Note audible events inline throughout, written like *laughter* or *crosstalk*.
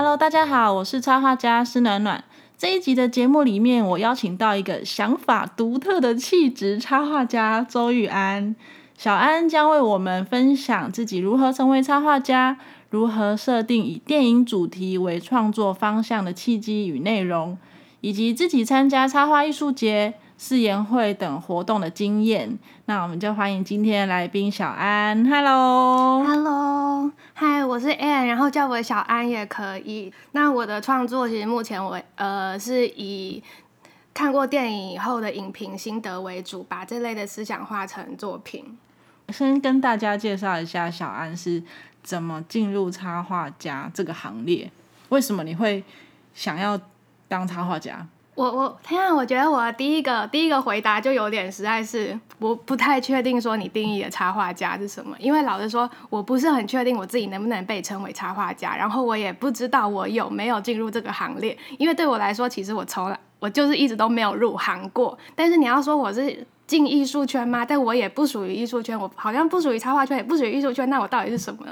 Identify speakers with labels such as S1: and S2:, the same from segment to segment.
S1: Hello，大家好，我是插画家施暖暖。这一集的节目里面，我邀请到一个想法独特的气质插画家周玉安。小安将为我们分享自己如何成为插画家，如何设定以电影主题为创作方向的契机与内容，以及自己参加插画艺术节。誓言会等活动的经验，那我们就欢迎今天来宾小安。Hello，Hello，
S2: 嗨，我是 Ann，然后叫我小安也可以。那我的创作其实目前我呃是以看过电影以后的影评心得为主，把这类的思想化成作品。
S1: 先跟大家介绍一下小安是怎么进入插画家这个行列，为什么你会想要当插画家？
S2: 我我天啊！我觉得我第一个第一个回答就有点实在是我不太确定，说你定义的插画家是什么？因为老实说，我不是很确定我自己能不能被称为插画家，然后我也不知道我有没有进入这个行列。因为对我来说，其实我从来我就是一直都没有入行过。但是你要说我是进艺术圈吗？但我也不属于艺术圈，我好像不属于插画圈，也不属于艺术圈。那我到底是什么？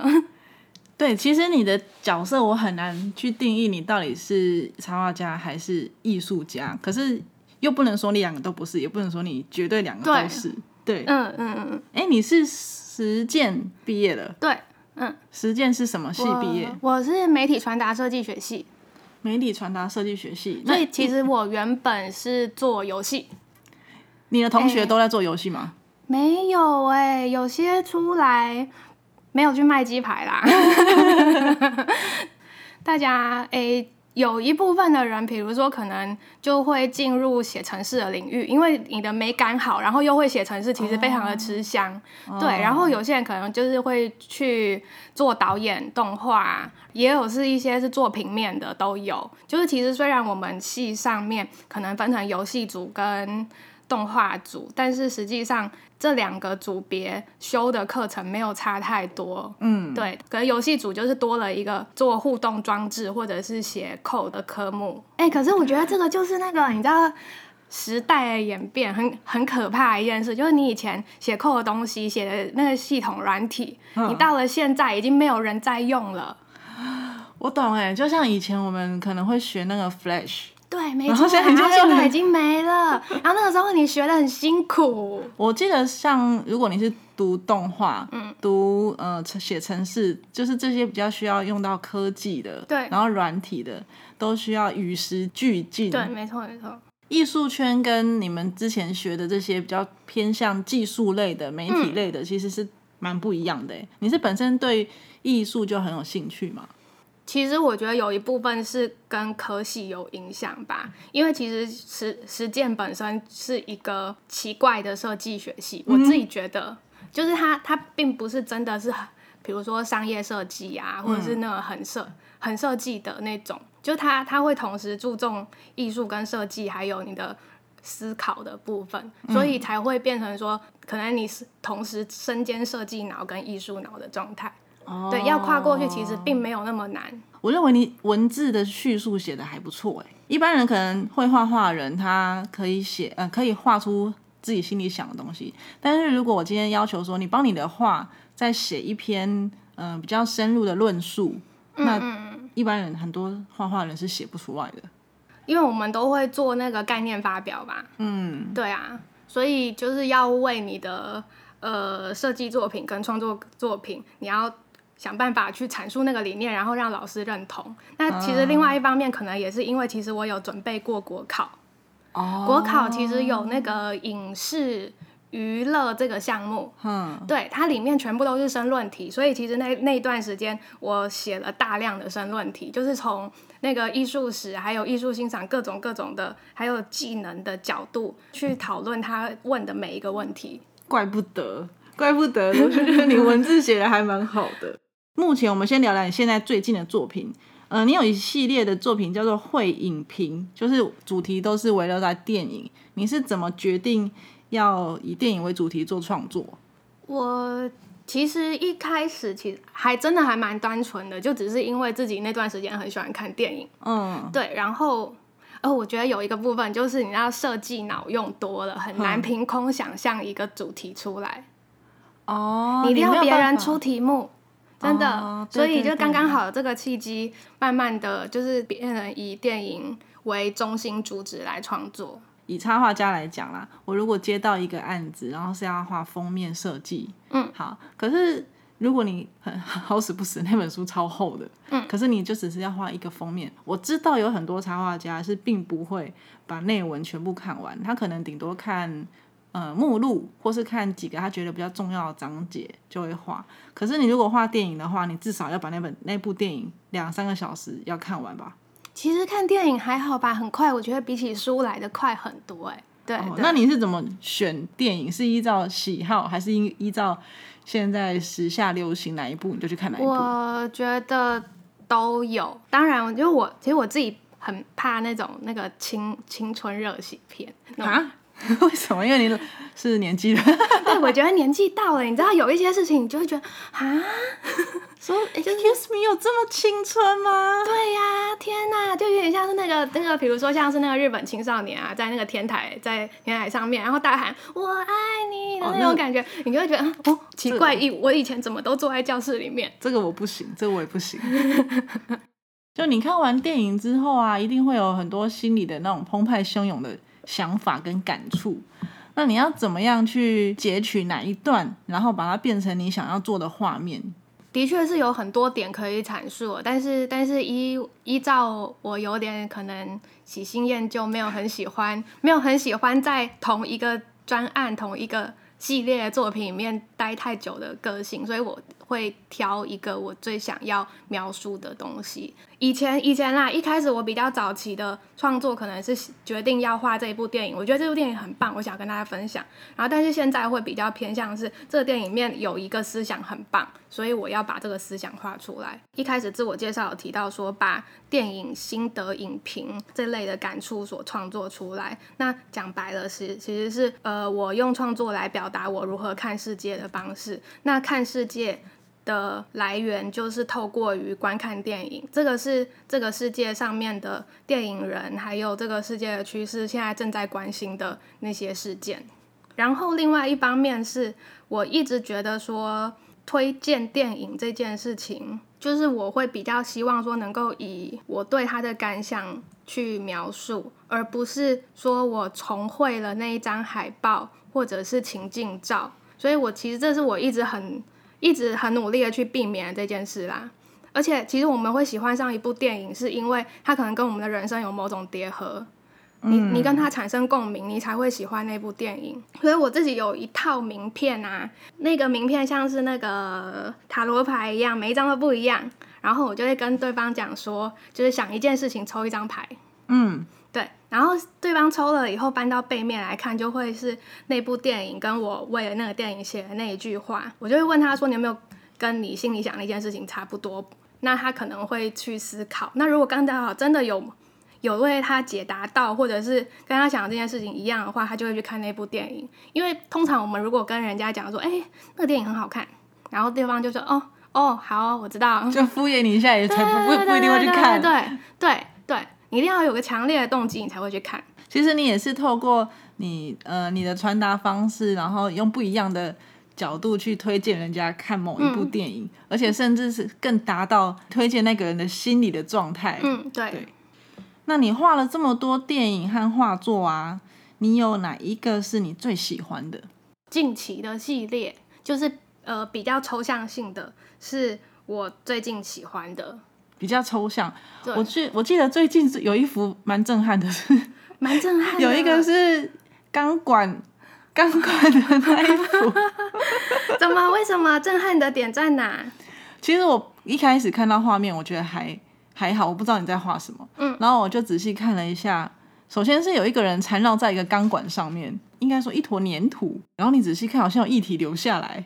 S1: 对，其实你的角色我很难去定义你到底是插画家还是艺术家，可是又不能说你两个都不是，也不能说你绝对两个都是。对，
S2: 嗯嗯嗯。
S1: 哎，你是实践毕业的？
S2: 对，嗯。
S1: 实践是什么系毕业？
S2: 我是媒体传达设计学系。
S1: 媒体传达设计学系，
S2: 所以其实我原本是做游戏。
S1: 你的同学都在做游戏吗？
S2: 没有哎，有些出来。没有去卖鸡排啦，*laughs* 大家诶，有一部分的人，比如说可能就会进入写城市的领域，因为你的美感好，然后又会写城市，其实非常的吃香。对，然后有些人可能就是会去做导演、动画，也有是一些是做平面的都有。就是其实虽然我们系上面可能分成游戏组跟动画组，但是实际上。这两个组别修的课程没有差太多，嗯，对，可能游戏组就是多了一个做互动装置或者是写 code 的科目。哎，可是我觉得这个就是那个你知道时代的演变很很可怕一件事，就是你以前写 code 的东西写的那个系统软体，你到了现在已经没有人在用了。
S1: 我懂哎，就像以前我们可能会学那个 Flash。
S2: 对，没错，现在已经没了。*laughs* 然后那个时候你学的很辛苦。
S1: 我记得像如果你是读动画，嗯，读呃写程式，就是这些比较需要用到科技的，
S2: 对，
S1: 然后软体的都需要与时俱进。
S2: 对，没错没错。
S1: 艺术圈跟你们之前学的这些比较偏向技术类的、媒体类的，其实是蛮不一样的。你是本身对艺术就很有兴趣吗？
S2: 其实我觉得有一部分是跟科系有影响吧，因为其实实实践本身是一个奇怪的设计学系，我自己觉得，就是它它并不是真的是，比如说商业设计啊，或者是那种很设很设计的那种，就它它会同时注重艺术跟设计，还有你的思考的部分，所以才会变成说，可能你是同时身兼设计脑跟艺术脑的状态。对，要跨过去其实并没有那么难。
S1: 我认为你文字的叙述写的还不错哎。一般人可能会画画的人，他可以写，呃，可以画出自己心里想的东西。但是如果我今天要求说，你帮你的画再写一篇，嗯，比较深入的论述，那一般人很多画画人是写不出来的。
S2: 因为我们都会做那个概念发表吧。嗯，对啊，所以就是要为你的呃设计作品跟创作作品，你要。想办法去阐述那个理念，然后让老师认同。那其实另外一方面，可能也是因为其实我有准备过国考。哦。国考其实有那个影视娱乐这个项目。嗯。对，它里面全部都是申论题，所以其实那那段时间我写了大量的申论题，就是从那个艺术史，还有艺术欣赏各种各种的，还有技能的角度去讨论他问的每一个问题。
S1: 怪不得，怪不得，我觉得你文字写的还蛮好的。目前我们先聊聊你现在最近的作品。嗯，你有一系列的作品叫做《会影评》，就是主题都是围绕在电影。你是怎么决定要以电影为主题做创作？
S2: 我其实一开始其实还真的还蛮单纯的，就只是因为自己那段时间很喜欢看电影。嗯，对。然后，呃，我觉得有一个部分就是你要设计脑用多了，很难凭空想象一个主题出来。哦，你一定要别人出题目。真的，
S1: 哦
S2: 所以就刚刚好有这个契机，慢慢的就是变成以电影为中心主旨来创作。
S1: 以插画家来讲啦，我如果接到一个案子，然后是要画封面设计，
S2: 嗯，
S1: 好，可是如果你很 *laughs* 好死不死那本书超厚的，
S2: 嗯，
S1: 可是你就只是要画一个封面，我知道有很多插画家是并不会把内文全部看完，他可能顶多看呃目录，或是看几个他觉得比较重要的章节就会画。可是你如果画电影的话，你至少要把那本那部电影两三个小时要看完吧？
S2: 其实看电影还好吧，很快，我觉得比起书来的快很多哎、对
S1: 哦，那你是怎么选电影？是依照喜好，还是依依照现在时下流行哪一部你就去看哪一部？
S2: 我觉得都有。当然，我觉得我其实我自己很怕那种那个青青春热血片。
S1: 啊？*laughs* 为什么？因为你是年纪的，*laughs*
S2: 对，我觉得年纪到了，你知道有一些事情，你就会觉得啊，
S1: 说 *laughs* Excuse me，有这么青春吗？
S2: 对呀、天哪，就有点像是那个那个，比如说像是那个日本青少年啊，在那个天台在天台上面，然后大喊“我爱你”的
S1: 哦那
S2: 种感觉，你就会觉得哦，奇怪，一我以前怎么都坐在教室里面？
S1: 这个我不行，这个我也不行。就你看完电影之后啊，一定会有很多心里的那种澎湃汹涌的想法跟感触。那你要怎么样去截取哪一段，然后把它变成你想要做的画面？
S2: 的确是有很多点可以阐述，但是但是依依照我有点可能喜新厌旧，没有很喜欢，没有很喜欢在同一个专案、同一个系列作品里面待太久的个性，所以我会挑一个我最想要描述的东西。以前以前啦，一开始我比较早期的创作可能是决定要画这一部电影，我觉得这部电影很棒，我想跟大家分享。然后但是现在会比较偏向是这个电影里面有一个思想很棒，所以我要把这个思想画出来。一开始自我介绍有提到说，把电影心得影评这类的感触所创作出来。那讲白了是其实是呃，我用创作来表达我如何看世界的方式。那看世界。的来源就是透过于观看电影，这个是这个世界上面的电影人，还有这个世界的趋势，现在正在关心的那些事件。然后另外一方面是我一直觉得说，推荐电影这件事情，就是我会比较希望说能够以我对它的感想去描述，而不是说我重绘了那一张海报或者是情境照。所以我其实这是我一直很。一直很努力的去避免这件事啦，而且其实我们会喜欢上一部电影，是因为它可能跟我们的人生有某种叠合，你你跟它产生共鸣，你才会喜欢那部电影。所以我自己有一套名片啊，那个名片像是那个塔罗牌一样，每一张都不一样，然后我就会跟对方讲说，就是想一件事情抽一张牌，
S1: 嗯，
S2: 对，然后对方抽了以后搬到背面来看，就会是那部电影跟我为了那个电影写的那一句话，我就会问他说：“你有没有跟你心里想那件事情差不多？”那他可能会去思考。那如果刚刚好真的有有为他解答到，或者是跟他想的这件事情一样的话，他就会去看那部电影。因为通常我们如果跟人家讲说：“哎、那个电影很好看”，然后对方就说：“哦哦，好，我知道。”
S1: 就敷衍你一下，也才不不不一定会去看。
S2: 对对对对，你一定要有个强烈的动机，你才会去看。
S1: 其实你也是透过你呃你的传达方式，然后用不一样的角度去推荐人家看某一部电影，而且甚至是更达到推荐那个人的心理的状态。
S2: 嗯，对。
S1: 对那你画了这么多电影和画作啊，你有哪一个是你最喜欢的？
S2: 近期的系列就是呃比较抽象性的，是我最近喜欢的，
S1: 比较抽象。我记我记得最近是有一幅蛮震撼的是，
S2: 蛮震撼的。
S1: 有一个是钢管 *laughs* 钢管的那一幅。*laughs*
S2: 怎么？为什么震撼的点在哪？
S1: 其实我一开始看到画面，我觉得还还好，我不知道你在画什么。
S2: 嗯，
S1: 然后我就仔细看了一下，首先是有一个人缠绕在一个钢管上面，应该说一坨粘土。然后你仔细看，好像有液体流下来。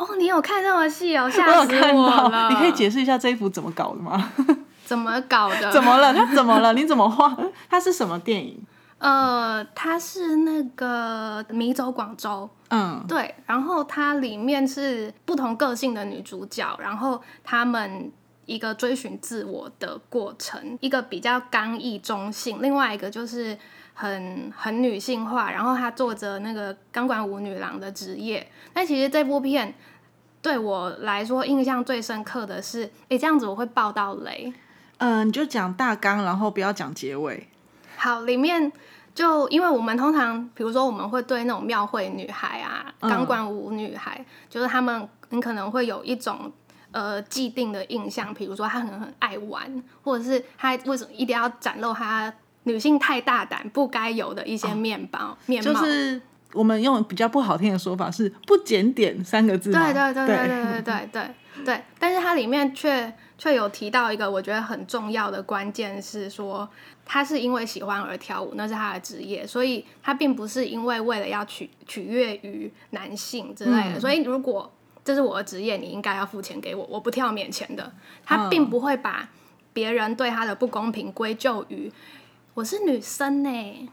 S2: 哦，你有看这么细哦，
S1: 我
S2: 吓死我，了！
S1: 你可以解释一下这一幅怎么搞的吗？*laughs*
S2: 怎么搞的？*laughs*
S1: 怎么了？它怎么了？你怎么画？它是什么电影？
S2: 呃，它是那个《迷走广州》。
S1: 嗯，
S2: 对，然后它里面是不同个性的女主角，然后她们一个追寻自我的过程，一个比较刚毅中性，另外一个就是很很女性化，然后她做着那个钢管舞女郎的职业。但其实这部片对我来说印象最深刻的是，诶，这样子我会爆到雷。
S1: 嗯，你就讲大纲，然后不要讲结尾。
S2: 好，里面就因为我们通常，比如说我们会对那种庙会女孩啊、钢管舞女孩，就是她们，很可能会有一种呃既定的印象，比如说她可能很爱玩，或者是她为什么一定要展露她女性太大胆不该有的一些面包、面貌。
S1: 就是我们用比较不好听的说法是“不检点”三个字。
S2: 对对对对对对对对对，但是它里面却却有提到一个我觉得很重要的关键是说，他是因为喜欢而跳舞，那是他的职业，所以他并不是因为为了要取取悦于男性之类的。所以如果这是我的职业，你应该要付钱给我，我不跳免钱的。他并不会把别人对他的不公平归咎于我是女生呢。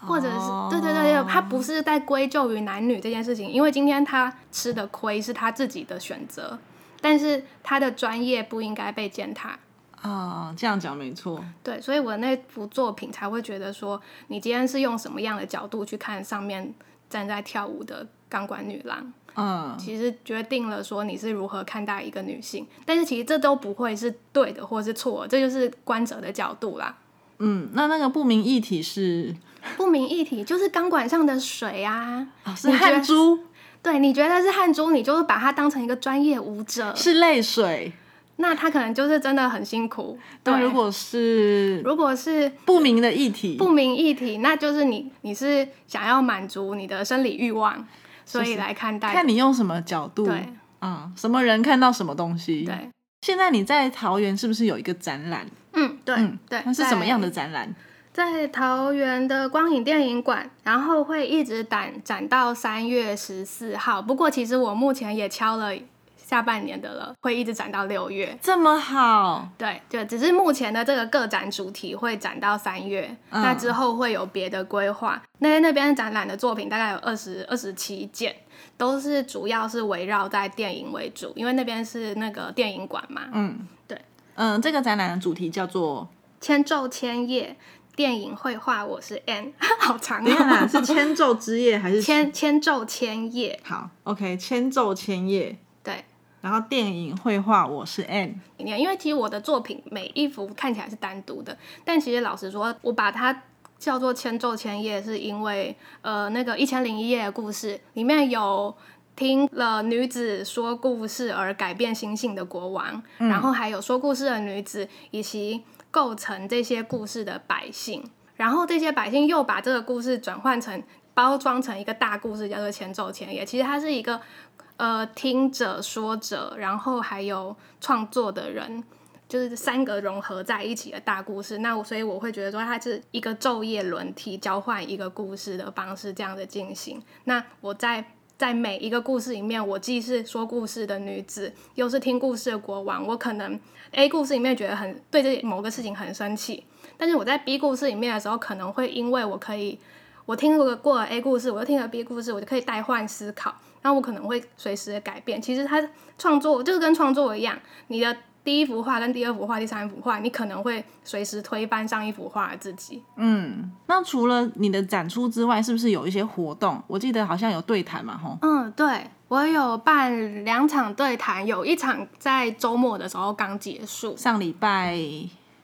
S2: 或者是对对对对，他不是在归咎于男女这件事情，因为今天他吃的亏是他自己的选择，但是他的专业不应该被践踏
S1: 啊。这样讲没错。
S2: 对，所以我那幅作品才会觉得说，你今天是用什么样的角度去看上面站在跳舞的钢管女郎，嗯，其实决定了说你是如何看待一个女性。但是其实这都不会是对的或是错，这就是观者的角度啦。
S1: 嗯，那那个不明议题是。
S2: 不明液体就是钢管上的水啊，
S1: 是汗珠。
S2: 对，你觉得是汗珠，你就是把它当成一个专业舞者。
S1: 是泪水，
S2: 那他可能就是真的很辛苦。
S1: 对，如果是
S2: 如果是
S1: 不明的液体，
S2: 不明液体，那就是你你是想要满足你的生理欲望，所以来看待。
S1: 看你用什么角度，
S2: 对，
S1: 嗯，什么人看到什么东西。
S2: 对，
S1: 现在你在桃园是不是有一个展览？
S2: 嗯，对，对，
S1: 那是什么样的展览？
S2: 在桃园的光影电影馆，然后会一直展展到三月十四号。不过其实我目前也敲了下半年的了，会一直展到六月。
S1: 这么好？
S2: 对，就只是目前的这个个展主题会展到三月，那之后会有别的规划。那那边展览的作品大概有二十二十七件，都是主要是围绕在电影为主，因为那边是那个电影馆嘛。嗯，对，
S1: 嗯，这个展览的主题叫做
S2: 千昼千夜。电影绘画，我是 N，*laughs* 好长
S1: 啊！是千昼之夜还是
S2: 千千昼千夜？
S1: 好，OK，千昼千夜。
S2: 对，
S1: 然后电影绘画，我是 N。
S2: 因为其实我的作品每一幅看起来是单独的，但其实老实说，我把它叫做千昼千夜，是因为呃，那个一千零一夜的故事里面有听了女子说故事而改变心性的国王，然后还有说故事的女子以及。构成这些故事的百姓，然后这些百姓又把这个故事转换成包装成一个大故事，叫做前奏、前夜。其实它是一个呃听者、说者，然后还有创作的人，就是三个融合在一起的大故事。那所以我会觉得说，它是一个昼夜轮替交换一个故事的方式这样的进行。那我在。在每一个故事里面，我既是说故事的女子，又是听故事的国王。我可能 A 故事里面觉得很对这某个事情很生气，但是我在 B 故事里面的时候，可能会因为我可以我听过过了 A 故事，我又听了 B 故事，我就可以代换思考，那我可能会随时的改变。其实他创作就是跟创作一样，你的。第一幅画跟第二幅画、第三幅画，你可能会随时推翻上一幅画的自己。
S1: 嗯，那除了你的展出之外，是不是有一些活动？我记得好像有对谈嘛，吼。
S2: 嗯，对，我有办两场对谈，有一场在周末的时候刚结束，
S1: 上礼拜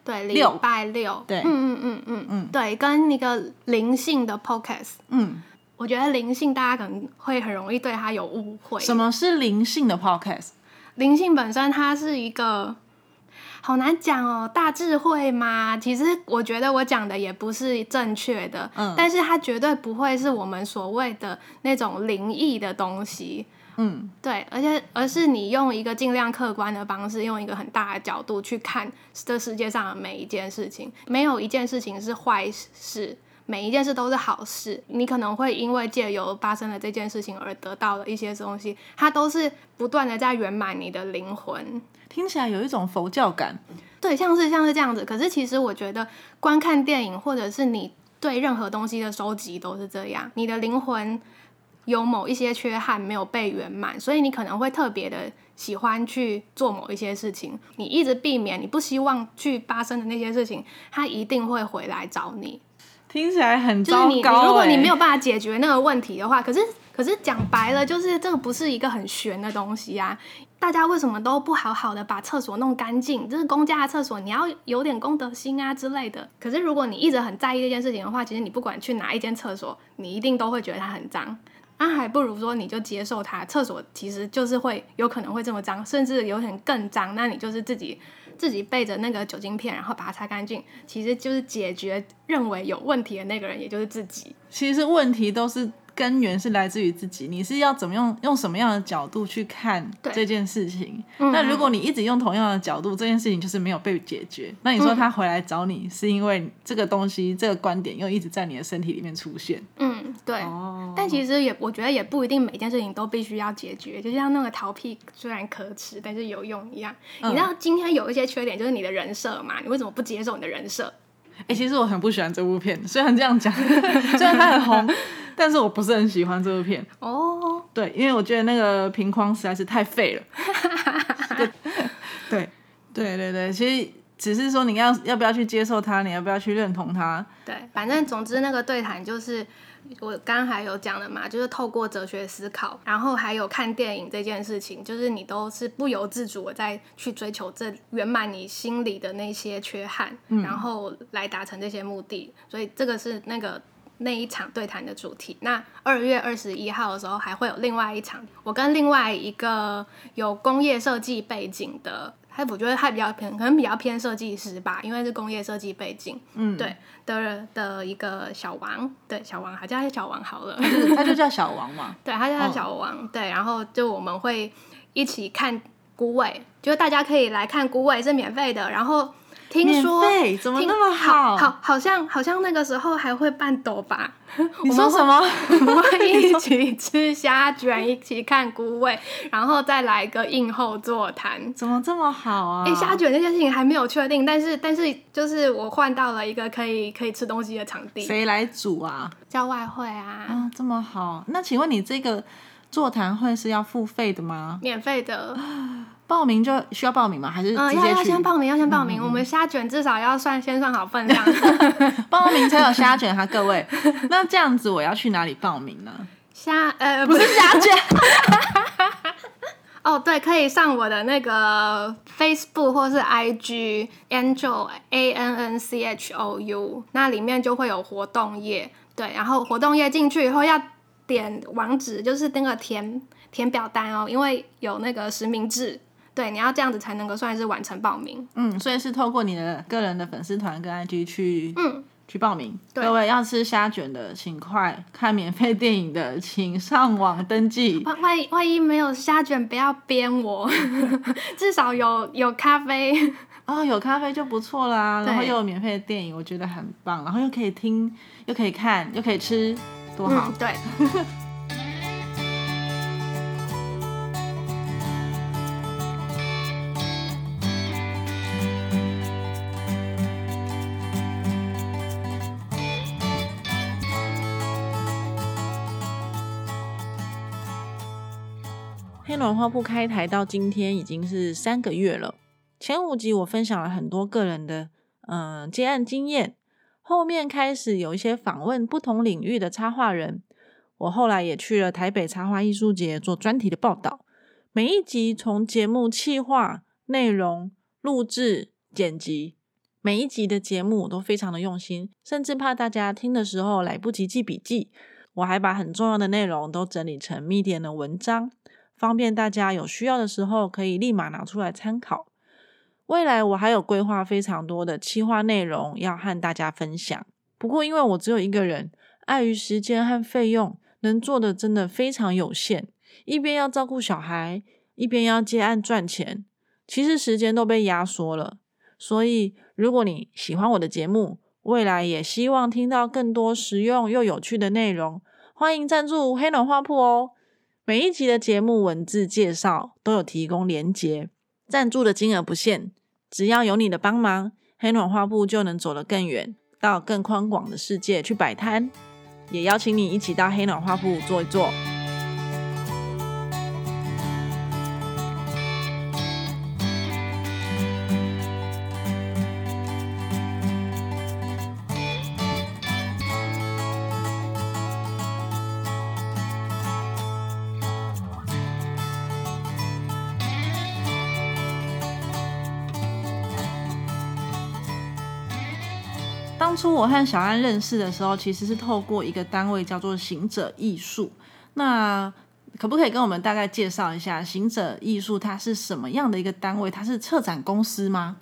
S2: 对，礼拜六，
S1: 对，
S2: 嗯嗯嗯嗯嗯，对，跟一个灵性的 podcast，嗯，我觉得灵性大家可能会很容易对它有误会。
S1: 什么是灵性的 podcast？
S2: 灵性本身，它是一个好难讲哦，大智慧嘛？其实我觉得我讲的也不是正确的，嗯，但是它绝对不会是我们所谓的那种灵异的东西，嗯，对，而且而是你用一个尽量客观的方式，用一个很大的角度去看这世界上的每一件事情，没有一件事情是坏事。每一件事都是好事，你可能会因为借由发生了这件事情而得到了一些东西，它都是不断的在圆满你的灵魂。
S1: 听起来有一种佛教感，
S2: 对，像是像是这样子。可是其实我觉得，观看电影或者是你对任何东西的收集都是这样，你的灵魂有某一些缺憾没有被圆满，所以你可能会特别的喜欢去做某一些事情，你一直避免你不希望去发生的那些事情，它一定会回来找你。
S1: 听起来很糟糕。
S2: 如果你没有办法解决那个问题的话，可是可是讲白了，就是这个不是一个很玄的东西啊。大家为什么都不好好的把厕所弄干净？这是公家的厕所，你要有点公德心啊之类的。可是如果你一直很在意这件事情的话，其实你不管去哪一间厕所，你一定都会觉得它很脏。那还不如说你就接受它，厕所其实就是会有可能会这么脏，甚至有点更脏。那你就是自己自己背着那个酒精片，然后把它擦干净，其实就是解决认为有问题的那个人，也就是自己。
S1: 其实问题都是。根源是来自于自己，你是要怎么用用什么样的角度去看这件事情？那如果你一直用同样的角度，这件事情就是没有被解决。那你说他回来找你，是因为这个东西、这个观点又一直在你的身体里面出现？
S2: 嗯，对。但其实也，我觉得也不一定每件事情都必须要解决。就像那个逃避虽然可耻，但是有用一样。你知道今天有一些缺点，就是你的人设嘛？你为什么不接受你的人设？
S1: 哎，其实我很不喜欢这部片，虽然这样讲，*laughs* 虽然它很红。但是我不是很喜欢这部片哦，对，因为我觉得那个平框实在是太废了。*laughs* 对，对，对，对，对，其实只是说你要要不要去接受它，你要不要去认同它。
S2: 对，反正总之那个对谈就是我刚刚还有讲的嘛，就是透过哲学思考，然后还有看电影这件事情，就是你都是不由自主的在去追求这圆满你心里的那些缺憾，然后来达成这些目的。所以这个是那个。那一场对谈的主题，那二月二十一号的时候还会有另外一场，我跟另外一个有工业设计背景的，他我觉得他比较偏，可能比较偏设计师吧，因为是工业设计背景，嗯，对的的一个小王，对小王，好叫他小王好了，
S1: 他就叫小王嘛，*laughs*
S2: 对，他叫小王，对，然后就我们会一起看孤味，就是大家可以来看孤味是免费的，然后。听说
S1: 怎么那么好？
S2: 好，好像好像那个时候还会办抖吧？*laughs*
S1: 你说什么？*laughs*
S2: 我们会 *laughs* 一起吃虾卷，一起看菇味，然后再来个映后座谈。
S1: 怎么这么好啊？
S2: 哎，虾卷这件事情还没有确定，但是但是就是我换到了一个可以可以吃东西的场地。
S1: 谁来煮啊？
S2: 叫外汇啊。
S1: 啊，这么好。那请问你这个座谈会是要付费的吗？
S2: 免费的。*gasps*
S1: 报名就需要报名吗？还是直接
S2: 要要先报名，要先报名。我们虾卷至少要算先算好分量，*laughs*
S1: 报名才有虾卷哈，各位。*laughs* 那这样子我要去哪里报名呢？
S2: 虾呃
S1: 不是虾卷。*laughs*
S2: 哦，对，可以上我的那个 Facebook 或是 IG Angel A N N C H O U，那里面就会有活动页。对，然后活动页进去以后要点网址，就是那个填填表单哦，因为有那个实名制。对，你要这样子才能够算是完成报名。
S1: 嗯，所以是透过你的个人的粉丝团跟 IG 去，嗯，去报名。各位要吃虾卷的，请快看免费电影的，请上网登记。
S2: 万万一万一没有虾卷，不要编我，*laughs* 至少有有咖啡。
S1: 哦，有咖啡就不错啦，然后又有免费的电影，我觉得很棒，然后又可以听，又可以看，又可以吃，多好。
S2: 对。*laughs*
S1: 黑暖花铺开台到今天已经是三个月了。前五集我分享了很多个人的嗯接案经验，后面开始有一些访问不同领域的插画人。我后来也去了台北插画艺术节做专题的报道。每一集从节目企划、内容、录制、剪辑，每一集的节目我都非常的用心，甚至怕大家听的时候来不及记笔记，我还把很重要的内容都整理成 Medium 的文章。方便大家有需要的时候可以立马拿出来参考。未来我还有规划非常多的企划内容要和大家分享。不过因为我只有一个人，碍于时间和费用，能做的真的非常有限。一边要照顾小孩，一边要接案赚钱，其实时间都被压缩了。所以如果你喜欢我的节目，未来也希望听到更多实用又有趣的内容，欢迎赞助黑暖花铺哦。每一集的节目文字介绍都有提供连结，赞助的金额不限，只要有你的帮忙，黑暖花布就能走得更远，到更宽广的世界去摆摊。也邀请你一起到黑暖花布坐一坐。当初我和小安认识的时候，其实是透过一个单位叫做行者艺术。那可不可以跟我们大概介绍一下行者艺术它是什么样的一个单位？它是策展公司吗？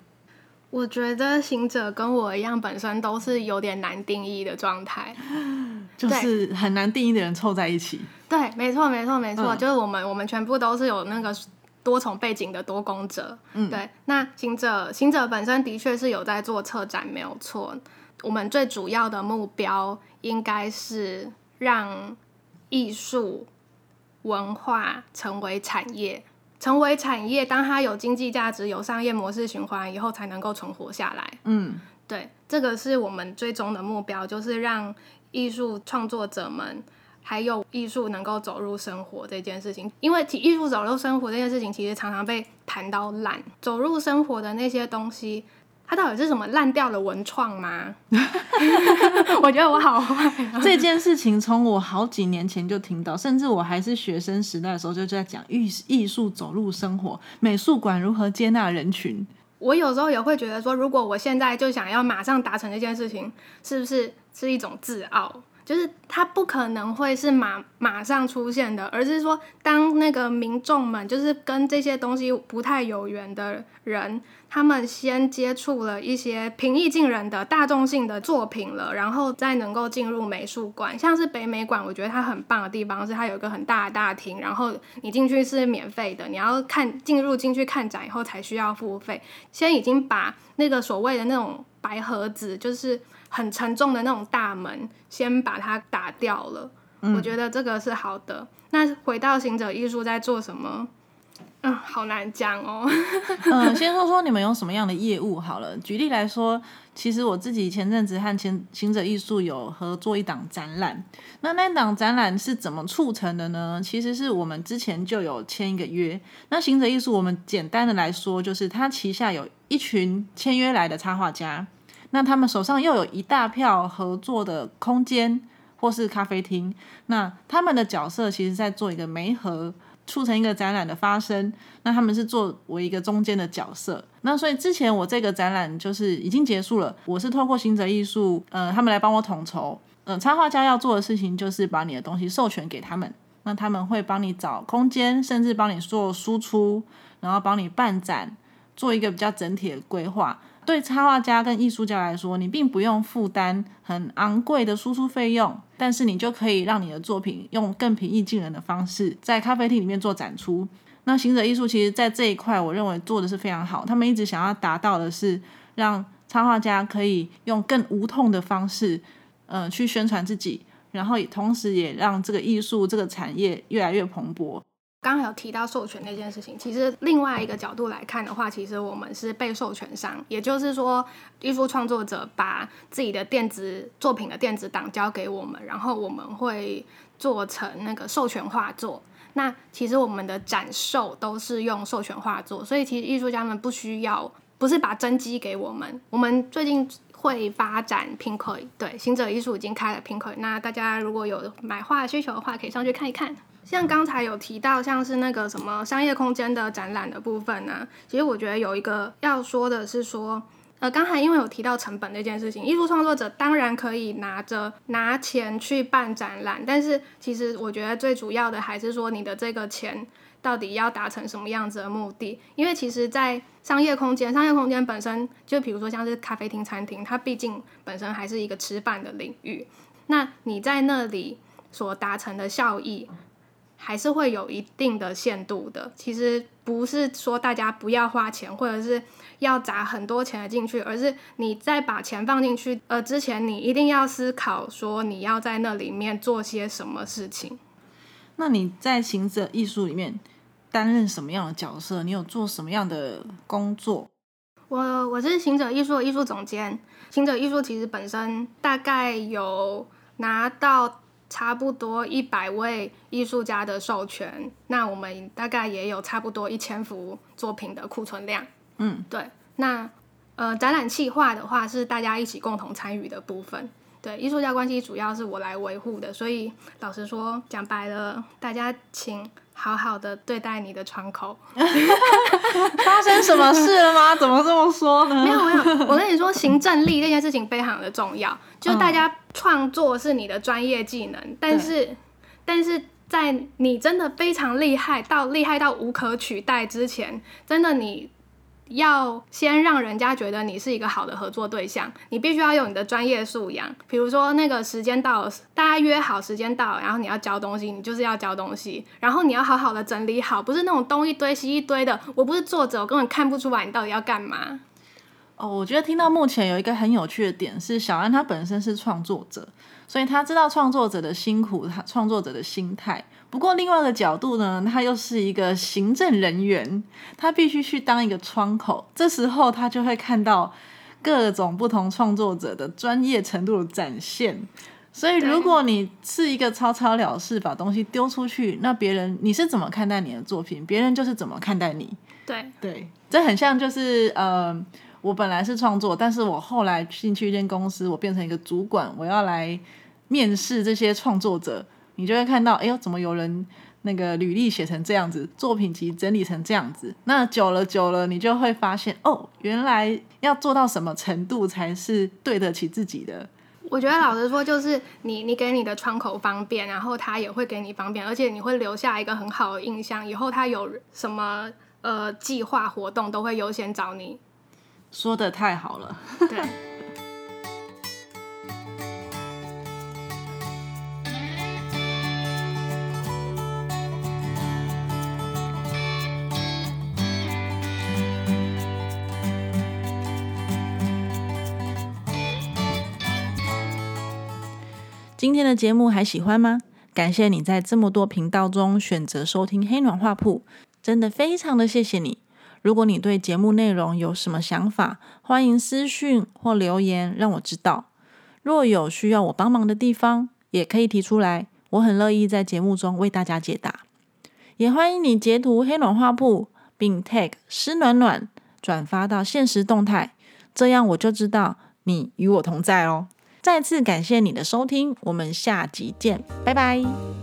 S2: 我觉得行者跟我一样，本身都是有点难定义的状态，*laughs*
S1: 就是很难定义的人凑在一起。
S2: 对，没错，没错，没错，就是我们，我们全部都是有那个多重背景的多工者。嗯，对。那行者，行者本身的确是有在做策展，没有错。我们最主要的目标应该是让艺术文化成为产业。成为产业，当它有经济价值、有商业模式循环以后，才能够存活下来。嗯，对，这个是我们最终的目标，就是让艺术创作者们还有艺术能够走入生活这件事情。因为艺术走入生活这件事情，其实常常被谈到烂，走入生活的那些东西。它到底是什么烂掉的文创吗？*laughs* *laughs* 我觉得我好坏。
S1: 这件事情从我好几年前就听到，甚至我还是学生时代的时候就在讲艺艺术走入生活，美术馆如何接纳人群。
S2: 我有时候也会觉得说，如果我现在就想要马上达成这件事情，是不是是一种自傲？就是它不可能会是马马上出现的，而是说，当那个民众们就是跟这些东西不太有缘的人，他们先接触了一些平易近人的大众性的作品了，然后再能够进入美术馆。像是北美馆，我觉得它很棒的地方是它有一个很大的大厅，然后你进去是免费的，你要看进入进去看展以后才需要付费。先已经把那个所谓的那种白盒子，就是。很沉重的那种大门，先把它打掉了。我觉得这个是好的。那回到行者艺术在做什么？嗯，好难讲哦。*laughs*
S1: 嗯，先说说你们有什么样的业务好了。举例来说，其实我自己前阵子和前行者艺术有合作一档展览。那那档展览是怎么促成的呢？其实是我们之前就有签一个约。那行者艺术，我们简单的来说，就是它旗下有一群签约来的插画家。那他们手上又有一大票合作的空间或是咖啡厅，那他们的角色其实在做一个媒合，促成一个展览的发生。那他们是作为一个中间的角色。那所以之前我这个展览就是已经结束了，我是透过行者艺术，呃，他们来帮我统筹。嗯，插画家要做的事情就是把你的东西授权给他们，那他们会帮你找空间，甚至帮你做输出，然后帮你办展，做一个比较整体的规划。对插画家跟艺术家来说，你并不用负担很昂贵的输出费用，但是你就可以让你的作品用更平易近人的方式在咖啡厅里面做展出。那行者艺术其实在这一块，我认为做的是非常好。他们一直想要达到的是让插画家可以用更无痛的方式，呃，去宣传自己，然后同时也让这个艺术这个产业越来越蓬勃。
S2: 刚刚有提到授权那件事情，其实另外一个角度来看的话，其实我们是被授权商，也就是说，艺术创作者把自己的电子作品的电子档交给我们，然后我们会做成那个授权画作。那其实我们的展售都是用授权画作，所以其实艺术家们不需要，不是把真机给我们。我们最近会发展 Pinkoi，对，行者艺术已经开了 Pinkoi，那大家如果有买画需求的话，可以上去看一看。像刚才有提到，像是那个什么商业空间的展览的部分呢？其实我觉得有一个要说的是说，呃，刚才因为有提到成本这件事情，艺术创作者当然可以拿着拿钱去办展览，但是其实我觉得最主要的还是说你的这个钱到底要达成什么样子的目的？因为其实，在商业空间，商业空间本身就比如说像是咖啡厅、餐厅，它毕竟本身还是一个吃饭的领域，那你在那里所达成的效益。还是会有一定的限度的。其实不是说大家不要花钱，或者是要砸很多钱进去，而是你在把钱放进去呃之前，你一定要思考说你要在那里面做些什么事情。
S1: 那你在行者艺术里面担任什么样的角色？你有做什么样的工作？
S2: 我我是行者艺术的艺术总监。行者艺术其实本身大概有拿到。差不多一百位艺术家的授权，那我们大概也有差不多一千幅作品的库存量。嗯，对。那呃，展览企划的话是大家一起共同参与的部分。对，艺术家关系主要是我来维护的，所以老实说，讲白了，大家请好好的对待你的窗口。*laughs*
S1: 发生什么事了吗？*laughs* 怎么这么说呢？
S2: 没有没有，我跟你说，行政力这件事情非常的重要。就大家创作是你的专业技能，但是但是在你真的非常厉害到厉害到无可取代之前，真的你。要先让人家觉得你是一个好的合作对象，你必须要有你的专业素养。比如说，那个时间到了，大家约好时间到，然后你要交东西，你就是要交东西，然后你要好好的整理好，不是那种东一堆西一堆的。我不是作者，我根本看不出来你到底要干嘛。
S1: 哦，我觉得听到目前有一个很有趣的点是，小安他本身是创作者，所以他知道创作者的辛苦，他创作者的心态。不过另外一个角度呢，他又是一个行政人员，他必须去当一个窗口，这时候他就会看到各种不同创作者的专业程度的展现。所以如果你是一个草草了事，把东西丢出去，那别人你是怎么看待你的作品，别人就是怎么看待你。
S2: 对
S1: 对，这很像就是呃。我本来是创作，但是我后来进去一间公司，我变成一个主管，我要来面试这些创作者，你就会看到，哎呦，怎么有人那个履历写成这样子，作品集整理成这样子？那久了久了，你就会发现，哦，原来要做到什么程度才是对得起自己的？
S2: 我觉得老实说，就是你你给你的窗口方便，然后他也会给你方便，而且你会留下一个很好的印象，以后他有什么呃计划活动都会优先找你。
S1: 说的太好了。
S2: 对。
S1: 今天的节目还喜欢吗？感谢你在这么多频道中选择收听黑暖画铺，真的非常的谢谢你。如果你对节目内容有什么想法，欢迎私讯或留言让我知道。若有需要我帮忙的地方，也可以提出来，我很乐意在节目中为大家解答。也欢迎你截图黑暖画铺，并 tag 湿暖暖转发到现实动态，这样我就知道你与我同在哦。再次感谢你的收听，我们下集见，拜拜。